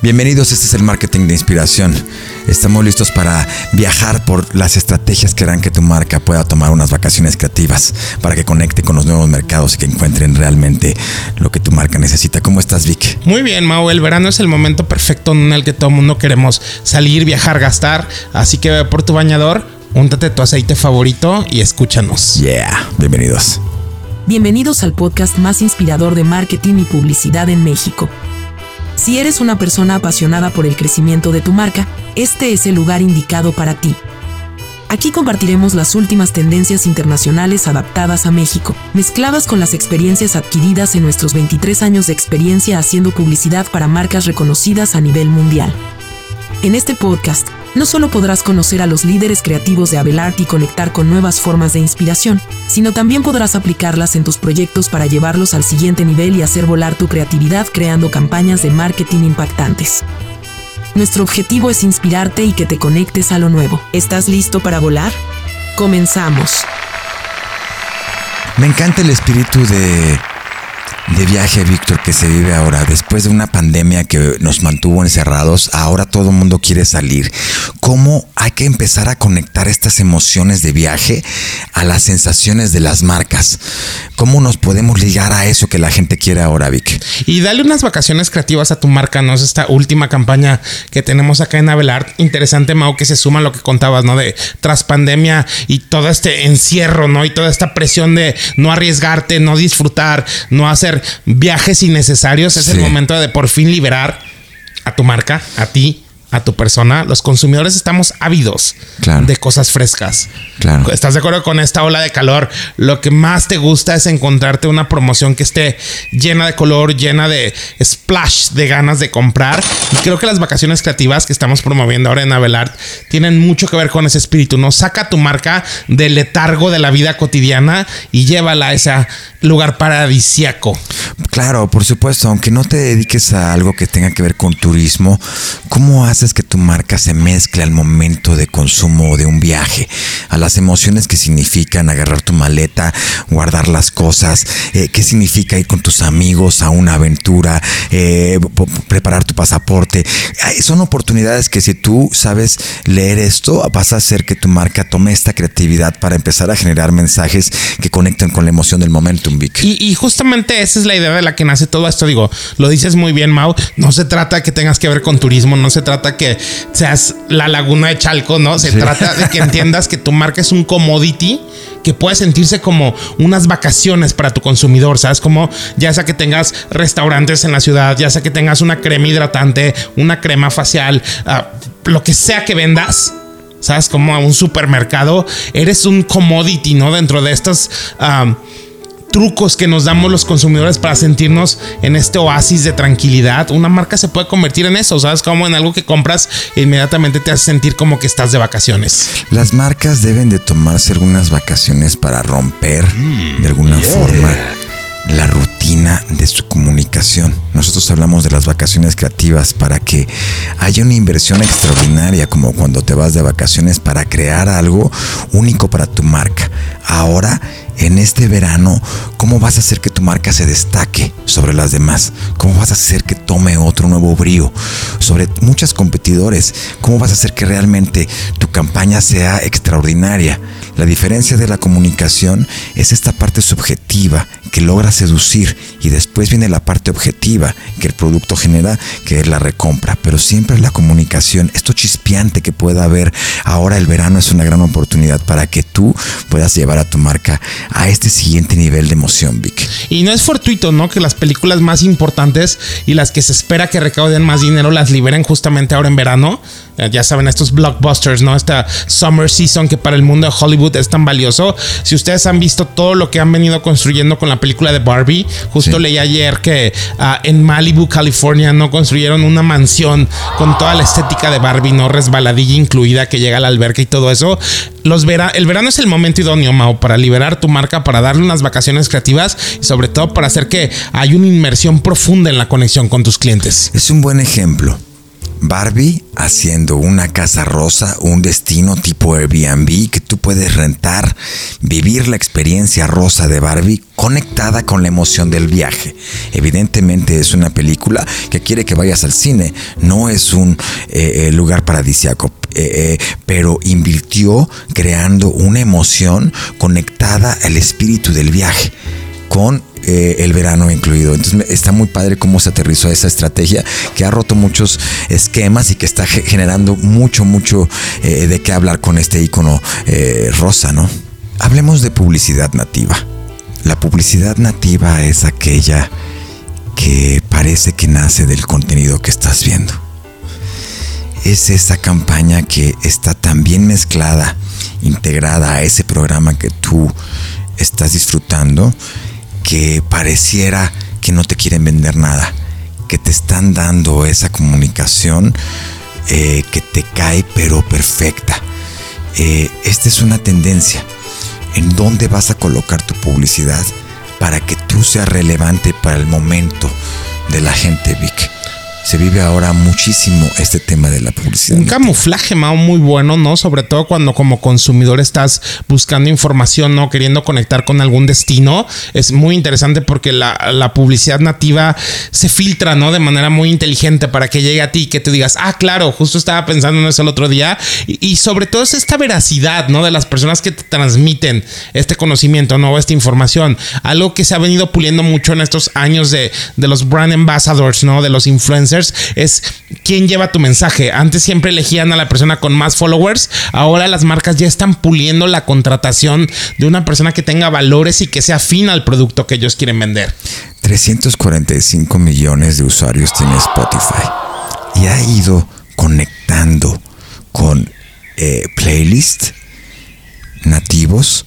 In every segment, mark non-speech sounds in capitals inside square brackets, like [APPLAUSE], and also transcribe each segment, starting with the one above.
Bienvenidos, este es el marketing de inspiración. Estamos listos para viajar por las estrategias que harán que tu marca pueda tomar unas vacaciones creativas para que conecte con los nuevos mercados y que encuentren realmente lo que tu marca necesita. ¿Cómo estás, Vic? Muy bien, Mau. El verano es el momento perfecto en el que todo el mundo queremos salir, viajar, gastar. Así que ve por tu bañador, úntate tu aceite favorito y escúchanos. Yeah, bienvenidos. Bienvenidos al podcast más inspirador de marketing y publicidad en México. Si eres una persona apasionada por el crecimiento de tu marca, este es el lugar indicado para ti. Aquí compartiremos las últimas tendencias internacionales adaptadas a México, mezcladas con las experiencias adquiridas en nuestros 23 años de experiencia haciendo publicidad para marcas reconocidas a nivel mundial. En este podcast, no solo podrás conocer a los líderes creativos de Abelart y conectar con nuevas formas de inspiración, sino también podrás aplicarlas en tus proyectos para llevarlos al siguiente nivel y hacer volar tu creatividad creando campañas de marketing impactantes. Nuestro objetivo es inspirarte y que te conectes a lo nuevo. ¿Estás listo para volar? Comenzamos. Me encanta el espíritu de de viaje, Víctor, que se vive ahora. Después de una pandemia que nos mantuvo encerrados, ahora todo el mundo quiere salir. ¿Cómo hay que empezar a conectar estas emociones de viaje a las sensaciones de las marcas? ¿Cómo nos podemos ligar a eso que la gente quiere ahora, Vic? Y dale unas vacaciones creativas a tu marca, ¿no? Es esta última campaña que tenemos acá en Abelard. Interesante, Mau, que se suma a lo que contabas, ¿no? De tras pandemia y todo este encierro, ¿no? Y toda esta presión de no arriesgarte, no disfrutar, no hacer viajes innecesarios. Es el momento de por fin liberar a tu marca, a ti, a tu persona, los consumidores estamos ávidos de cosas frescas. Claro. ¿Estás de acuerdo con esta ola de calor? Lo que más te gusta es encontrarte una promoción que esté llena de color, llena de splash de ganas de comprar. Y creo que las vacaciones creativas que estamos promoviendo ahora en Abelard tienen mucho que ver con ese espíritu. No saca tu marca del letargo de la vida cotidiana y llévala a ese lugar paradisiaco. Claro, por supuesto, aunque no te dediques a algo que tenga que ver con turismo, ¿cómo haces? es que tu marca se mezcle al momento de consumo de un viaje, a las emociones que significan agarrar tu maleta, guardar las cosas, eh, qué significa ir con tus amigos a una aventura, eh, preparar tu pasaporte. Son oportunidades que si tú sabes leer esto, vas a hacer que tu marca tome esta creatividad para empezar a generar mensajes que conecten con la emoción del Y, y justamente esa es la idea de la que nace todo esto. Digo, lo dices muy bien, Mau. No se trata que tengas que ver con turismo, no se trata que seas la laguna de Chalco, ¿no? Se trata de que entiendas que tu marca es un commodity que puede sentirse como unas vacaciones para tu consumidor, ¿sabes? Como ya sea que tengas restaurantes en la ciudad, ya sea que tengas una crema hidratante, una crema facial, ah, lo que sea que vendas. ¿Sabes? Como a un supermercado, eres un commodity, ¿no? Dentro de estas ah, trucos que nos damos los consumidores para sentirnos en este oasis de tranquilidad. Una marca se puede convertir en eso, ¿sabes? Como en algo que compras e inmediatamente te hace sentir como que estás de vacaciones. Las marcas deben de tomarse algunas vacaciones para romper de alguna forma la rutina de su comunicación. Nosotros hablamos de las vacaciones creativas para que haya una inversión extraordinaria como cuando te vas de vacaciones para crear algo único para tu marca. Ahora en este verano, ¿cómo vas a hacer que tu marca se destaque sobre las demás? ¿Cómo vas a hacer que tome otro nuevo brío sobre muchos competidores? ¿Cómo vas a hacer que realmente tu campaña sea extraordinaria? La diferencia de la comunicación es esta parte subjetiva que logra seducir y después viene la parte objetiva que el producto genera, que es la recompra. Pero siempre la comunicación, esto chispeante que pueda haber ahora el verano es una gran oportunidad para que tú puedas llevar a tu marca a este siguiente nivel de emoción, Vic. Y no es fortuito, ¿no? Que las películas más importantes y las que se espera que recauden más dinero las liberen justamente ahora en verano. Ya saben, estos blockbusters, ¿no? Esta summer season que para el mundo de Hollywood es tan valioso. Si ustedes han visto todo lo que han venido construyendo con la película de Barbie, justo leí ayer que ah, en Malibu, California, no construyeron una mansión con toda la estética de Barbie, no resbaladilla incluida que llega a la alberca y todo eso. Los el verano es el momento idóneo, Mao, para liberar tu marca, para darle unas vacaciones creativas y sobre todo para hacer que haya una inmersión profunda en la conexión con tus clientes. Es un buen ejemplo Barbie haciendo una casa rosa, un destino tipo Airbnb que tú puedes rentar, vivir la experiencia rosa de Barbie conectada con la emoción del viaje. Evidentemente es una película que quiere que vayas al cine, no es un eh, eh, lugar paradisiaco, eh, pero invirtió creando una emoción conectada al espíritu del viaje con eh, el verano incluido. Entonces está muy padre cómo se aterrizó esa estrategia que ha roto muchos esquemas y que está generando mucho, mucho eh, de qué hablar con este icono eh, rosa, ¿no? Hablemos de publicidad nativa. La publicidad nativa es aquella que parece que nace del contenido que estás viendo. Es esa campaña que está tan bien mezclada, integrada a ese programa que tú estás disfrutando que pareciera que no te quieren vender nada, que te están dando esa comunicación eh, que te cae pero perfecta. Eh, esta es una tendencia. ¿En dónde vas a colocar tu publicidad para que tú seas relevante para el momento de la gente, Vic? Se vive ahora muchísimo este tema de la publicidad. Un camuflaje, Mao, muy bueno, ¿no? Sobre todo cuando como consumidor estás buscando información, ¿no? Queriendo conectar con algún destino. Es muy interesante porque la, publicidad nativa se filtra, ¿no? De manera muy inteligente para que llegue a ti y que tú digas, ah, claro, justo estaba pensando en eso el otro día. Y, sobre todo es esta veracidad, ¿no? De las personas que te transmiten este conocimiento, ¿no? Esta información. Algo que se ha venido puliendo mucho en estos años de, de los brand ambassadors, ¿no? De los influencers es quién lleva tu mensaje. Antes siempre elegían a la persona con más followers. Ahora las marcas ya están puliendo la contratación de una persona que tenga valores y que sea afín al producto que ellos quieren vender. 345 millones de usuarios tiene Spotify y ha ido conectando con eh, playlists nativos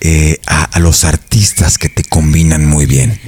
eh, a los artistas que te combinan muy bien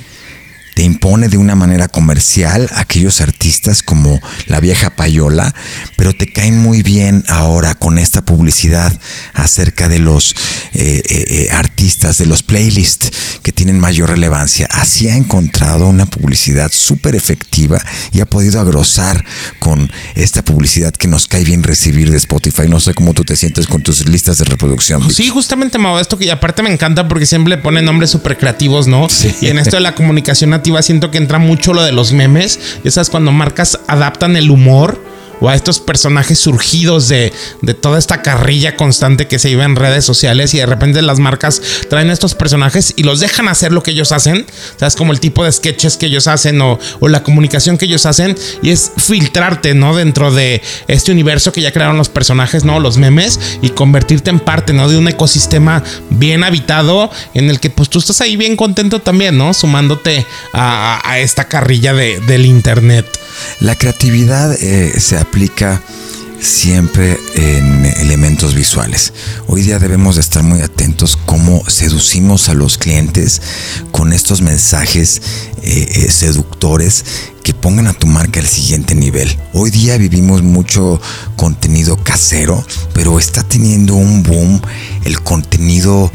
te impone de una manera comercial aquellos artistas como la vieja payola, pero te caen muy bien ahora con esta publicidad acerca de los eh, eh, eh, artistas, de los playlists que tienen mayor relevancia. Así ha encontrado una publicidad súper efectiva y ha podido agrosar con esta publicidad que nos cae bien recibir de Spotify. No sé cómo tú te sientes con tus listas de reproducción. Sí, justamente, Mau, esto que aparte me encanta porque siempre le ponen nombres súper creativos, ¿no? Sí. Y en esto de la comunicación siento que entra mucho lo de los memes. Ya sabes, cuando marcas adaptan el humor o a estos personajes surgidos de, de toda esta carrilla constante que se vive en redes sociales y de repente las marcas traen estos personajes y los dejan hacer lo que ellos hacen, sabes, como el tipo de sketches que ellos hacen o, o la comunicación que ellos hacen y es filtrarte, ¿no? Dentro de este universo que ya crearon los personajes, ¿no? Los memes y convertirte en parte, ¿no? De un ecosistema bien habitado en el que pues tú estás ahí bien contento también, ¿no? Sumándote a, a esta carrilla de, del internet. La creatividad eh, se aplica siempre en elementos visuales. Hoy día debemos de estar muy atentos cómo seducimos a los clientes con estos mensajes eh, eh, seductores que pongan a tu marca al siguiente nivel. Hoy día vivimos mucho contenido casero, pero está teniendo un boom el contenido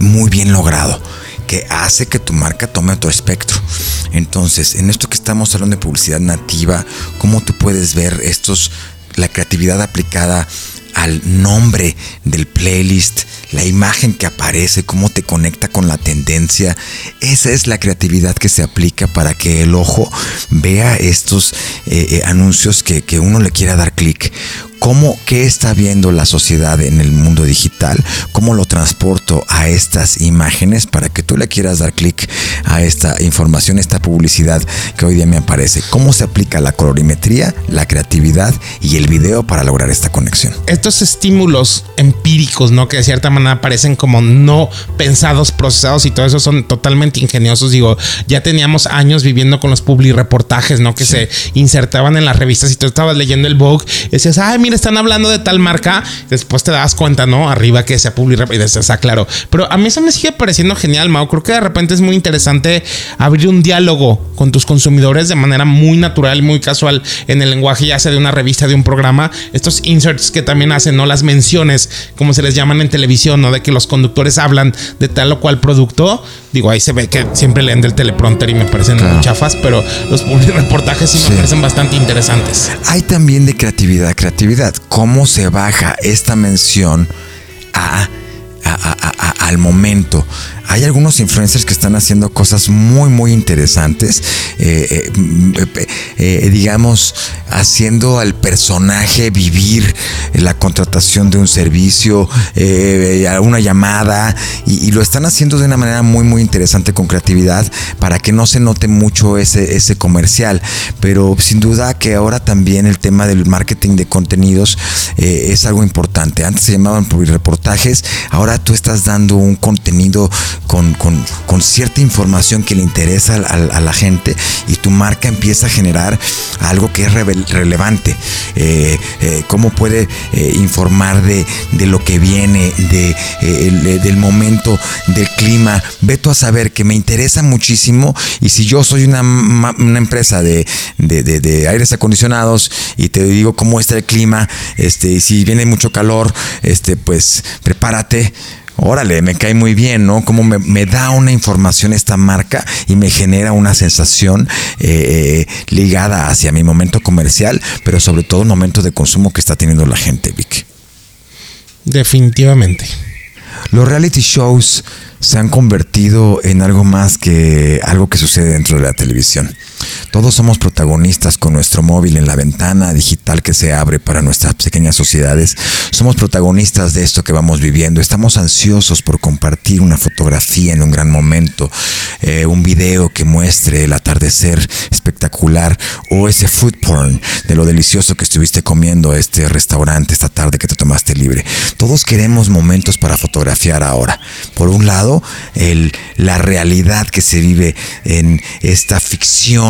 muy bien logrado que hace que tu marca tome otro espectro. Entonces, en esto que estamos hablando de publicidad nativa, ¿cómo tú puedes ver estos, la creatividad aplicada al nombre del playlist, la imagen que aparece, cómo te conecta con la tendencia. Esa es la creatividad que se aplica para que el ojo vea estos eh, eh, anuncios que, que uno le quiera dar clic cómo, qué está viendo la sociedad en el mundo digital, cómo lo transporto a estas imágenes para que tú le quieras dar clic a esta información, esta publicidad que hoy día me aparece. Cómo se aplica la colorimetría, la creatividad y el video para lograr esta conexión. Estos estímulos empíricos, ¿no? Que de cierta manera parecen como no pensados, procesados y todo eso son totalmente ingeniosos. Digo, ya teníamos años viviendo con los publi reportajes, ¿no? Que se insertaban en las revistas y tú estabas leyendo el Vogue y decías, ay, mira, están hablando de tal marca, después te das cuenta, ¿no? Arriba que sea public y dices, ah, claro. Pero a mí eso me sigue pareciendo genial, Mao. Creo que de repente es muy interesante abrir un diálogo con tus consumidores de manera muy natural muy casual en el lenguaje, ya sea de una revista, de un programa. Estos inserts que también hacen, ¿no? Las menciones, como se les llaman en televisión, ¿no? De que los conductores hablan de tal o cual producto Digo, ahí se ve que siempre leen del teleprompter y me parecen muy chafas, pero los [LAUGHS] reportajes sí, me parecen bastante interesantes. Hay también de creatividad, creatividad. ¿Cómo se baja esta mención a al momento. Hay algunos influencers que están haciendo cosas muy, muy interesantes. Eh, eh, eh, digamos, haciendo al personaje vivir la contratación de un servicio, una llamada, y, lo están haciendo de una manera muy, muy interesante con creatividad para que no se note mucho ese, ese comercial. Pero sin duda que ahora también el tema del marketing de contenidos es algo importante. Antes se llamaban reportajes, ahora tú estás dando un contenido con, cierta información que le interesa a, la gente y tu marca empieza a generar algo que es relevante. Eh, eh, cómo puede eh, informar de, lo que viene, de, del momento, del clima. Veto a saber que me interesa muchísimo y si yo soy una, empresa de, de, aires acondicionados y te digo cómo está el clima, este, y si viene mucho calor, este, pues prepárate órale, me cae muy bien, ¿no? Como me, da una información esta marca y me genera una sensación eh, ligada hacia mi momento comercial, pero sobre todo el momento de consumo que está teniendo la gente, Vic. Definitivamente. Los reality shows se han convertido en algo más que algo que sucede dentro de la televisión. Todos somos protagonistas con nuestro móvil en la ventana digital que se abre para nuestras pequeñas sociedades. Somos protagonistas de esto que vamos viviendo. Estamos ansiosos por compartir una fotografía en un gran momento, eh, un video que muestre el atardecer espectacular o ese food porn de lo delicioso que estuviste comiendo este restaurante esta tarde que te tomaste libre. Todos queremos momentos para fotografiar ahora. Por un lado, el, la realidad que se vive en esta ficción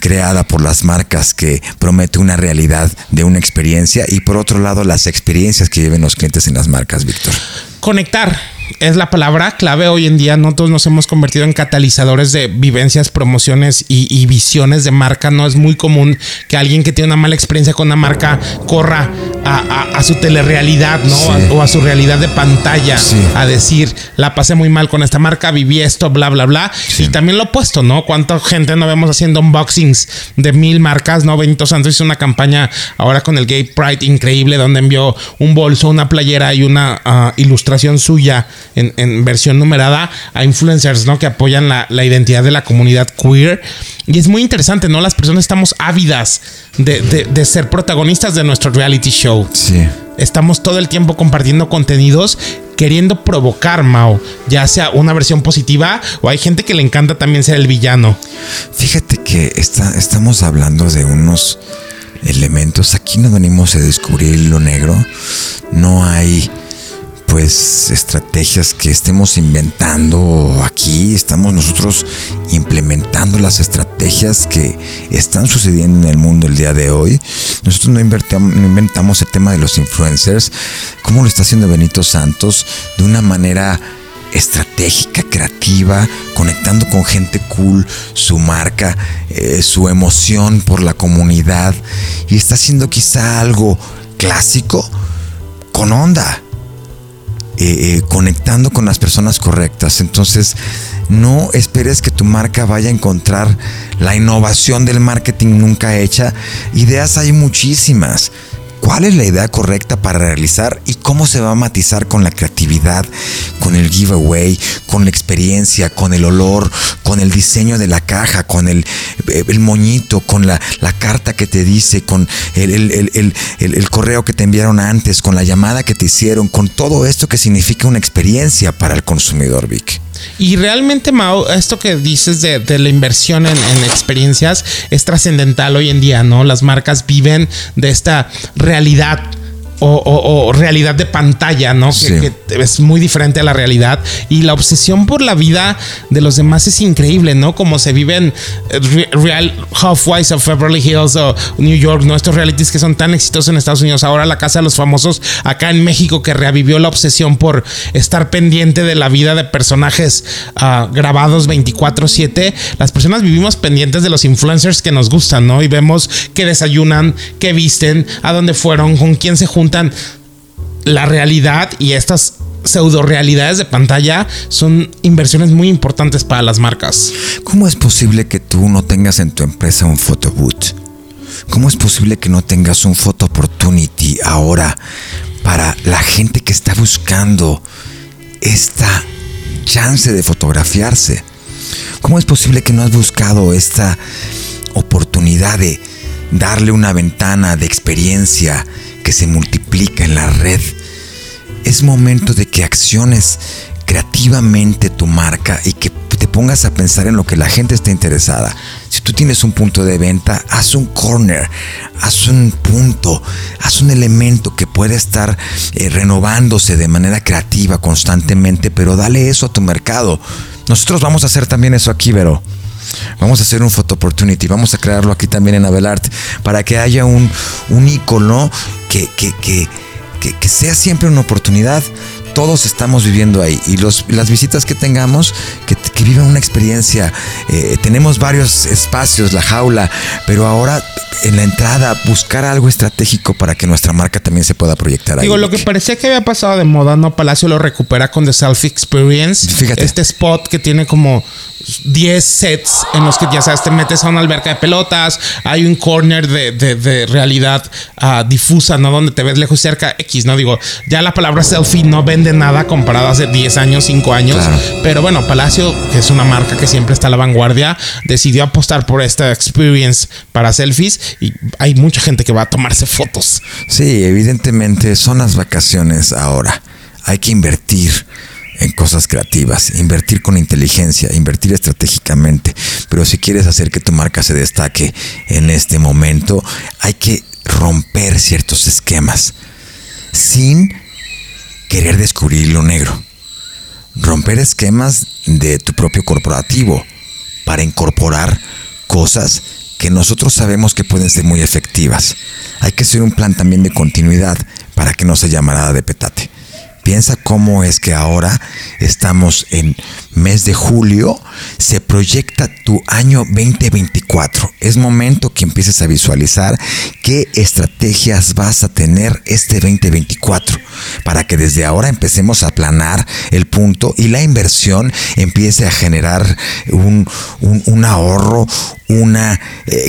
creada por las marcas que promete una realidad de una experiencia y por otro lado las experiencias que lleven los clientes en las marcas, Víctor. Conectar es la palabra clave hoy en día. Nosotros nos hemos convertido en catalizadores de vivencias, promociones y, visiones de marca. No es muy común que alguien que tiene una mala experiencia con una marca corra a, su telerrealidad, ¿no? o a su realidad de pantalla a decir, la pasé muy mal con esta marca, viví esto, bla, bla, bla. Y también lo opuesto, ¿no? ¿Cuánta gente no vemos haciendo unboxings de mil marcas, ¿no? Benito Santos hizo una campaña ahora con el Gay Pride increíble donde envió un bolso, una playera y una ah, ilustración suya en, versión numerada a influencers, ¿no? Que apoyan la, identidad de la comunidad queer. Y es muy interesante, ¿no? Las personas estamos ávidas de, ser protagonistas de nuestro reality show. Sí. Estamos todo el tiempo compartiendo contenidos queriendo provocar, Mao, ya sea una versión positiva o hay gente que le encanta también ser el villano. Fíjate que estamos hablando de unos elementos. Aquí no venimos a descubrir lo negro. No hay pues estrategias que estemos inventando aquí, estamos nosotros implementando las estrategias que están sucediendo en el mundo el día de hoy. Nosotros no, inventamos el tema de los influencers, como lo está haciendo Benito Santos, de una manera estratégica, creativa, conectando con gente cool, su marca, eh, su emoción por la comunidad. Y está haciendo quizá algo clásico con onda eh, eh, conectando con las personas correctas. Entonces, no esperes que tu marca vaya a encontrar la innovación del marketing nunca hecha. Ideas hay muchísimas cuál es la idea correcta para realizar y cómo se va a matizar con la creatividad, con el giveaway, con la experiencia, con el olor, con el diseño de la caja, con el, eh, el moñito, con la, carta que te dice, con el, correo que te enviaron antes, con la llamada que te hicieron, con todo esto que significa una experiencia para el consumidor, Vic. Y realmente, Mao, esto que dices de, la inversión en, experiencias es trascendental hoy en día, ¿no? Las marcas viven de esta realidad o, realidad de pantalla, ¿no? Que, es muy diferente a la realidad. Y la obsesión por la vida de los demás es increíble, ¿no? Como se viven eh, Real Housewives of Beverly Hills o New York, ¿no? Estos realities que son tan exitosos en Estados Unidos. Ahora la Casa de los Famosos acá en México que reavivió la obsesión por estar pendiente de la vida de personajes ah, grabados 24/7. Las personas vivimos pendientes de los influencers que nos gustan, ¿no? Y vemos que desayunan, que visten, a dónde fueron, con quién se juntan la realidad y estas pseudo realidades de pantalla son inversiones muy importantes para las marcas. ¿Cómo es posible que tú no tengas en tu empresa un photoboot? ¿Cómo es posible que no tengas un photo opportunity ahora para la gente que está buscando esta chance de fotografiarse? ¿Cómo es posible que no has buscado esta oportunidad de darle una ventana de experiencia que se multiplica en la red? Es momento de que acciones creativamente tu marca y que te pongas a pensar en lo que la gente está interesada. Si tú tienes un punto de venta, haz un corner, haz un punto, haz un elemento que puede estar eh, renovándose de manera creativa constantemente, pero dale eso a tu mercado. Nosotros vamos a hacer también eso aquí, Vero. Vamos a hacer un photo opportunity, vamos a crearlo aquí también en Abelart para que haya un, un icono que, que, que, que sea siempre una oportunidad todos estamos viviendo ahí y los, las visitas que tengamos, que, que vivan una experiencia. Eh, tenemos varios espacios, la jaula, pero ahora en la entrada buscar algo estratégico para que nuestra marca también se pueda proyectar ahí. Digo, lo que parecía que había pasado de moda, ¿no? Palacio lo recupera con The Self Experience. Fíjate. Este spot que tiene como 10 sets en los que ya sabes, te metes a una alberca de pelotas, hay un corner de, de, de realidad uh, difusa, ¿no? Donde te ves lejos y cerca, X, ¿no? Digo, ya la palabra selfie no vende nada comparado hace 10 años, 5 años. Claro. Pero bueno, Palacio, que es una marca que siempre está a la vanguardia, decidió apostar por esta experience para selfies y hay mucha gente que va a tomarse fotos. Sí, evidentemente son las vacaciones ahora. Hay que invertir en cosas creativas, invertir con inteligencia, invertir estratégicamente. Pero si quieres hacer que tu marca se destaque en este momento, hay que romper ciertos esquemas sin querer descubrir lo negro. Romper esquemas de tu propio corporativo para incorporar cosas que nosotros sabemos que pueden ser muy efectivas. Hay que hacer un plan también de continuidad para que no se llamará de petate. Piensa cómo es que ahora estamos en mes de julio, se proyecta tu año 2024. Es momento que empieces a visualizar qué estrategias vas a tener este 2024 para que desde ahora empecemos a planar el punto y la inversión empiece a generar un, un, ahorro, un eh,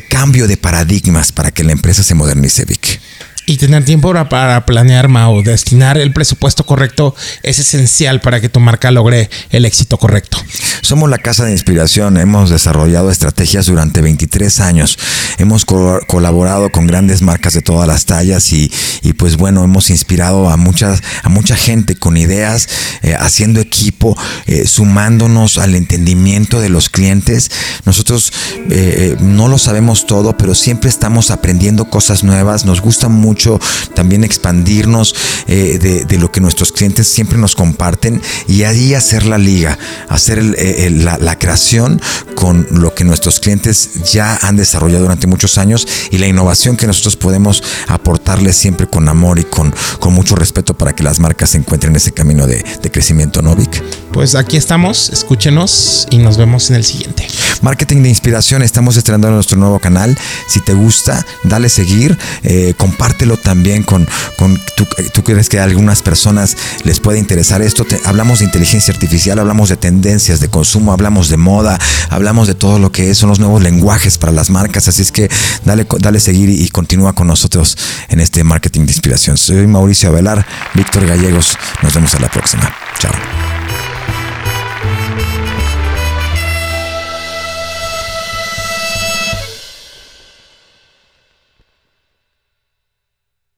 cambio de paradigmas para que la empresa se modernice. Y tener tiempo para, planear, Mao, destinar el presupuesto correcto es esencial para que tu marca logre el éxito correcto. Somos la casa de inspiración, hemos desarrollado estrategias durante 23 años, hemos co colaborado con grandes marcas de todas las tallas y, pues bueno, hemos inspirado a, muchas, a mucha gente con ideas, eh, haciendo equipo, eh, sumándonos al entendimiento de los clientes. Nosotros eh, no lo sabemos todo, pero siempre estamos aprendiendo cosas nuevas, nos gusta mucho mucho también expandirnos eh, de, lo que nuestros clientes siempre nos comparten y ahí hacer la liga, hacer el, la, la, creación con lo que nuestros clientes ya han desarrollado durante muchos años y la innovación que nosotros podemos aportarles siempre con amor y con, con mucho respeto para que las marcas se encuentren en ese camino de, de crecimiento, ¿no, Vic? Pues aquí estamos, escúchenos y nos vemos en el siguiente. Marketing de inspiración, estamos estrenando nuestro nuevo canal. Si te gusta, dale seguir, eh, compártelo también con, con tú, tú, crees que a algunas personas les puede interesar esto. Hablamos de inteligencia artificial, hablamos de tendencias de consumo, hablamos de moda, hablamos de todo lo que son los nuevos lenguajes para las marcas. Así es que dale, dale seguir y, y continúa con nosotros en este marketing de inspiración. Soy Mauricio Avelar, Víctor Gallegos. Nos vemos a la próxima. Chao.